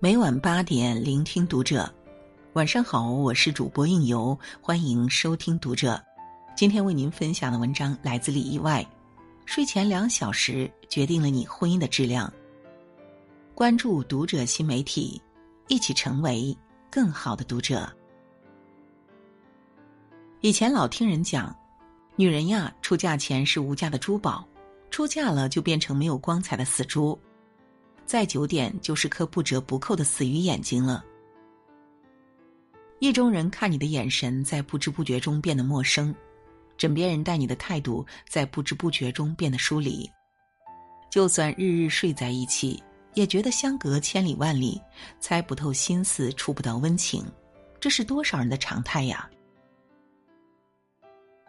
每晚八点，聆听读者。晚上好，我是主播应由，欢迎收听读者。今天为您分享的文章来自里意外。睡前两小时决定了你婚姻的质量。关注读者新媒体，一起成为更好的读者。以前老听人讲，女人呀，出嫁前是无价的珠宝，出嫁了就变成没有光彩的死猪。再久点，就是颗不折不扣的死鱼眼睛了。意中人看你的眼神，在不知不觉中变得陌生；枕边人待你的态度，在不知不觉中变得疏离。就算日日睡在一起，也觉得相隔千里万里，猜不透心思，触不到温情。这是多少人的常态呀！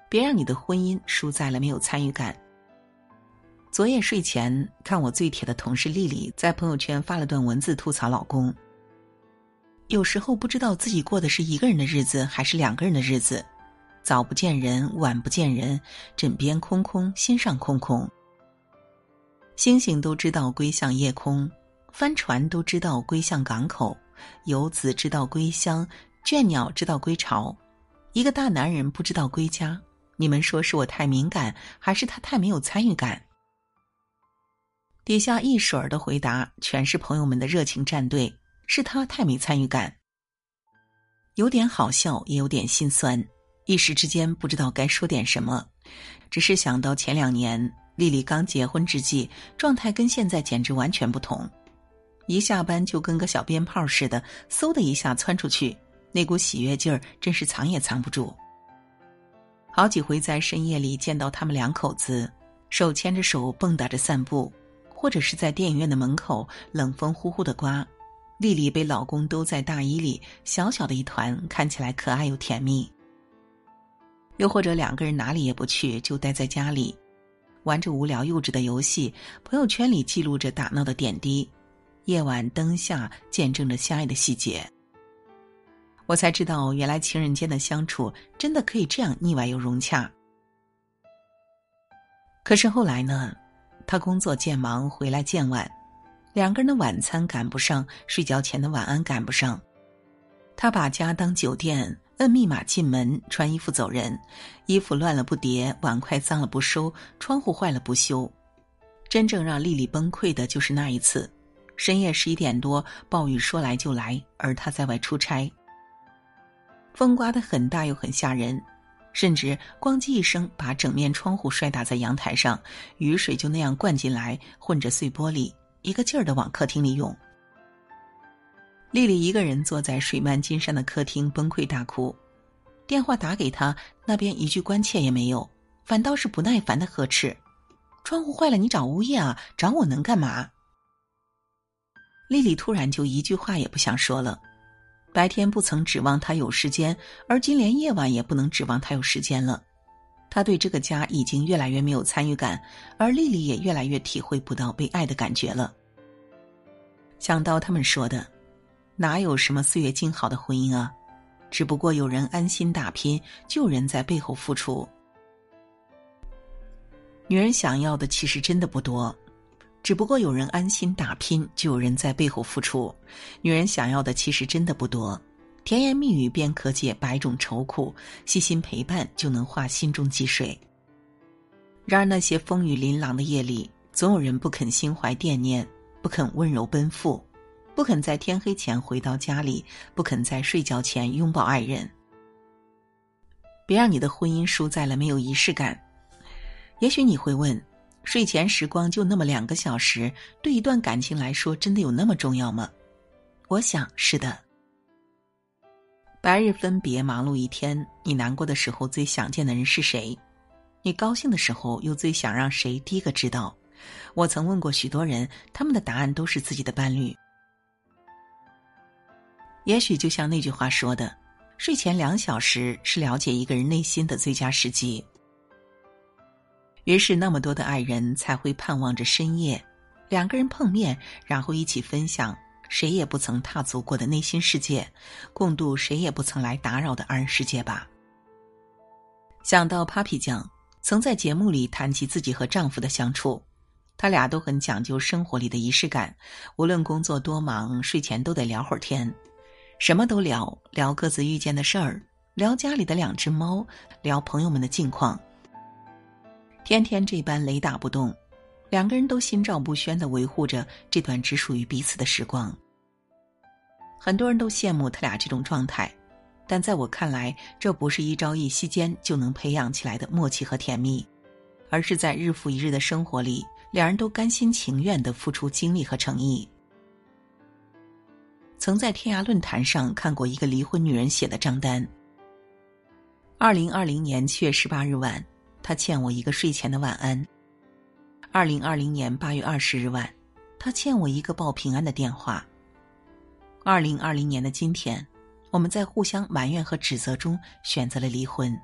别让你的婚姻输在了没有参与感。昨夜睡前看我最铁的同事丽丽在朋友圈发了段文字吐槽老公。有时候不知道自己过的是一个人的日子还是两个人的日子，早不见人，晚不见人，枕边空空，心上空空。星星都知道归向夜空，帆船都知道归向港口，游子知道归乡，倦鸟知道归巢，一个大男人不知道归家。你们说是我太敏感，还是他太没有参与感？底下一水儿的回答全是朋友们的热情站队，是他太没参与感。有点好笑，也有点心酸，一时之间不知道该说点什么。只是想到前两年丽丽刚结婚之际，状态跟现在简直完全不同，一下班就跟个小鞭炮似的，嗖的一下窜出去，那股喜悦劲儿真是藏也藏不住。好几回在深夜里见到他们两口子，手牵着手蹦跶着散步。或者是在电影院的门口，冷风呼呼的刮，丽丽被老公兜在大衣里，小小的一团，看起来可爱又甜蜜。又或者两个人哪里也不去，就待在家里，玩着无聊幼稚的游戏，朋友圈里记录着打闹的点滴，夜晚灯下见证着相爱的细节。我才知道，原来情人间的相处真的可以这样腻歪又融洽。可是后来呢？他工作渐忙，回来渐晚，两个人的晚餐赶不上，睡觉前的晚安赶不上。他把家当酒店，摁密码进门，穿衣服走人，衣服乱了不叠，碗筷脏了不收，窗户坏了不修。真正让丽丽崩溃的就是那一次，深夜十一点多，暴雨说来就来，而他在外出差，风刮得很大又很吓人。甚至咣叽一声，把整面窗户摔打在阳台上，雨水就那样灌进来，混着碎玻璃，一个劲儿的往客厅里涌。丽丽一个人坐在水漫金山的客厅，崩溃大哭。电话打给她，那边一句关切也没有，反倒是不耐烦的呵斥：“窗户坏了，你找物业啊？找我能干嘛？”丽丽突然就一句话也不想说了。白天不曾指望他有时间，而今连夜晚也不能指望他有时间了。他对这个家已经越来越没有参与感，而丽丽也越来越体会不到被爱的感觉了。想到他们说的，哪有什么岁月静好的婚姻啊？只不过有人安心打拼，就有人在背后付出。女人想要的其实真的不多。只不过有人安心打拼，就有人在背后付出。女人想要的其实真的不多，甜言蜜语便可解百种愁苦，细心陪伴就能化心中积水。然而那些风雨琳琅的夜里，总有人不肯心怀惦念，不肯温柔奔赴，不肯在天黑前回到家里，不肯在睡觉前拥抱爱人。别让你的婚姻输在了没有仪式感。也许你会问。睡前时光就那么两个小时，对一段感情来说，真的有那么重要吗？我想是的。白日分别，忙碌一天，你难过的时候最想见的人是谁？你高兴的时候又最想让谁第一个知道？我曾问过许多人，他们的答案都是自己的伴侣。也许就像那句话说的：“睡前两小时是了解一个人内心的最佳时机。”于是，那么多的爱人才会盼望着深夜，两个人碰面，然后一起分享谁也不曾踏足过的内心世界，共度谁也不曾来打扰的二人世界吧。想到 Papi 酱曾在节目里谈及自己和丈夫的相处，他俩都很讲究生活里的仪式感，无论工作多忙，睡前都得聊会儿天，什么都聊，聊各自遇见的事儿，聊家里的两只猫，聊朋友们的近况。天天这般雷打不动，两个人都心照不宣的维护着这段只属于彼此的时光。很多人都羡慕他俩这种状态，但在我看来，这不是一朝一夕间就能培养起来的默契和甜蜜，而是在日复一日的生活里，两人都甘心情愿的付出精力和诚意。曾在天涯论坛上看过一个离婚女人写的账单：二零二零年七月十八日晚。他欠我一个睡前的晚安。二零二零年八月二十日晚，他欠我一个报平安的电话。二零二零年的今天，我们在互相埋怨和指责中选择了离婚。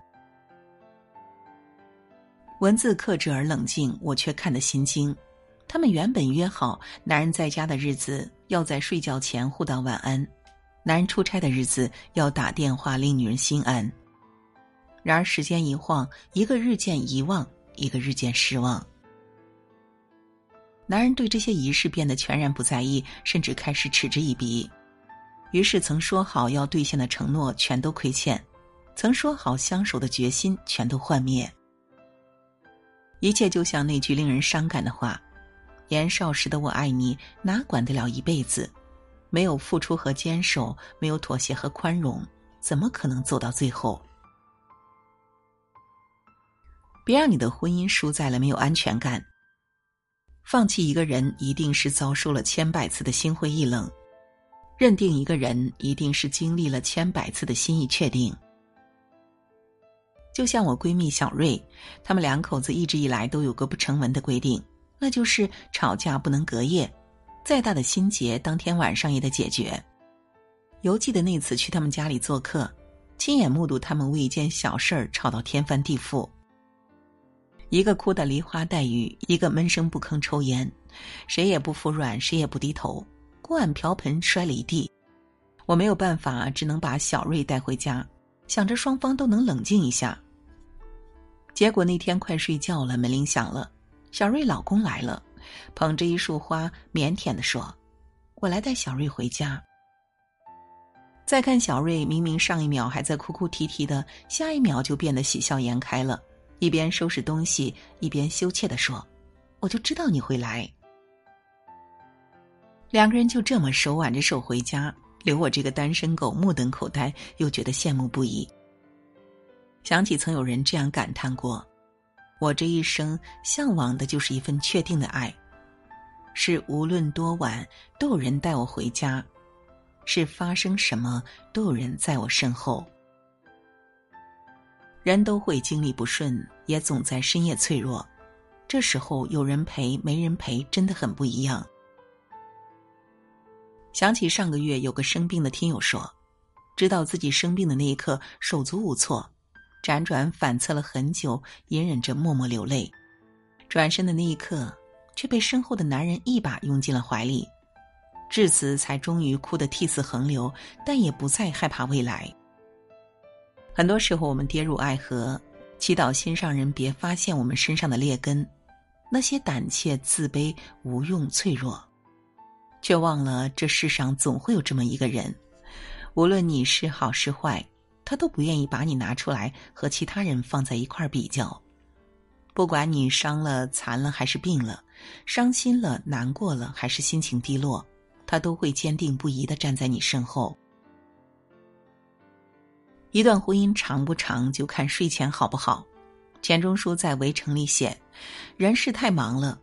文字克制而冷静，我却看得心惊。他们原本约好，男人在家的日子要在睡觉前互道晚安，男人出差的日子要打电话令女人心安。然而时间一晃，一个日渐遗忘，一个日渐失望。男人对这些仪式变得全然不在意，甚至开始嗤之以鼻。于是，曾说好要兑现的承诺全都亏欠，曾说好相守的决心全都幻灭。一切就像那句令人伤感的话：“年少时的我爱你，哪管得了一辈子？没有付出和坚守，没有妥协和宽容，怎么可能走到最后？”别让你的婚姻输在了没有安全感。放弃一个人，一定是遭受了千百次的心灰意冷；认定一个人，一定是经历了千百次的心意确定。就像我闺蜜小瑞，他们两口子一直以来都有个不成文的规定，那就是吵架不能隔夜，再大的心结，当天晚上也得解决。犹记得那次去他们家里做客，亲眼目睹他们为一件小事儿吵到天翻地覆。一个哭得梨花带雨，一个闷声不吭抽烟，谁也不服软，谁也不低头，锅碗瓢盆摔了一地。我没有办法，只能把小瑞带回家，想着双方都能冷静一下。结果那天快睡觉了，门铃响了，小瑞老公来了，捧着一束花，腼腆的说：“我来带小瑞回家。”再看小瑞，明明上一秒还在哭哭啼啼的，下一秒就变得喜笑颜开了。一边收拾东西，一边羞怯的说：“我就知道你会来。”两个人就这么手挽着手回家，留我这个单身狗目瞪口呆，又觉得羡慕不已。想起曾有人这样感叹过：“我这一生向往的就是一份确定的爱，是无论多晚都有人带我回家，是发生什么都有人在我身后。”人都会经历不顺，也总在深夜脆弱。这时候有人陪，没人陪，真的很不一样。想起上个月有个生病的听友说，知道自己生病的那一刻手足无措，辗转反侧了很久，隐忍着默默流泪。转身的那一刻，却被身后的男人一把拥进了怀里，至此才终于哭得涕泗横流，但也不再害怕未来。很多时候，我们跌入爱河，祈祷心上人别发现我们身上的劣根，那些胆怯、自卑、无用、脆弱，却忘了这世上总会有这么一个人，无论你是好是坏，他都不愿意把你拿出来和其他人放在一块儿比较。不管你伤了、残了还是病了，伤心了、难过了还是心情低落，他都会坚定不移的站在你身后。一段婚姻长不长，就看睡前好不好。钱钟书在《围城》里写：“人世太忙了，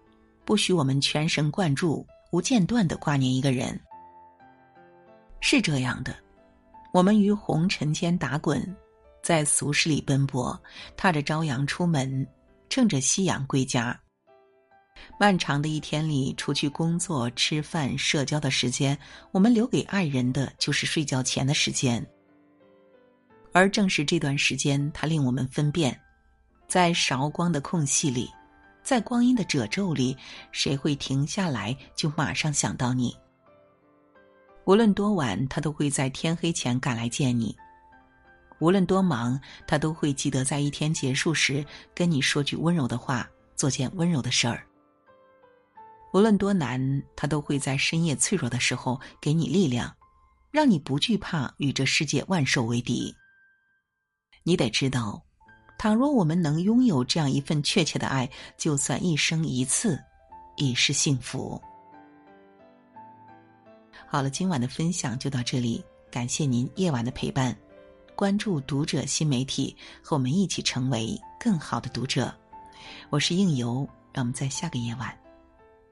不许我们全神贯注、无间断的挂念一个人。”是这样的，我们于红尘间打滚，在俗世里奔波，踏着朝阳出门，乘着夕阳归家。漫长的一天里，除去工作、吃饭、社交的时间，我们留给爱人的就是睡觉前的时间。而正是这段时间，它令我们分辨，在韶光的空隙里，在光阴的褶皱里，谁会停下来就马上想到你。无论多晚，他都会在天黑前赶来见你；无论多忙，他都会记得在一天结束时跟你说句温柔的话，做件温柔的事儿。无论多难，他都会在深夜脆弱的时候给你力量，让你不惧怕与这世界万兽为敌。你得知道，倘若我们能拥有这样一份确切的爱，就算一生一次，已是幸福。好了，今晚的分享就到这里，感谢您夜晚的陪伴。关注读者新媒体，和我们一起成为更好的读者。我是应由，让我们在下个夜晚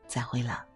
再会了。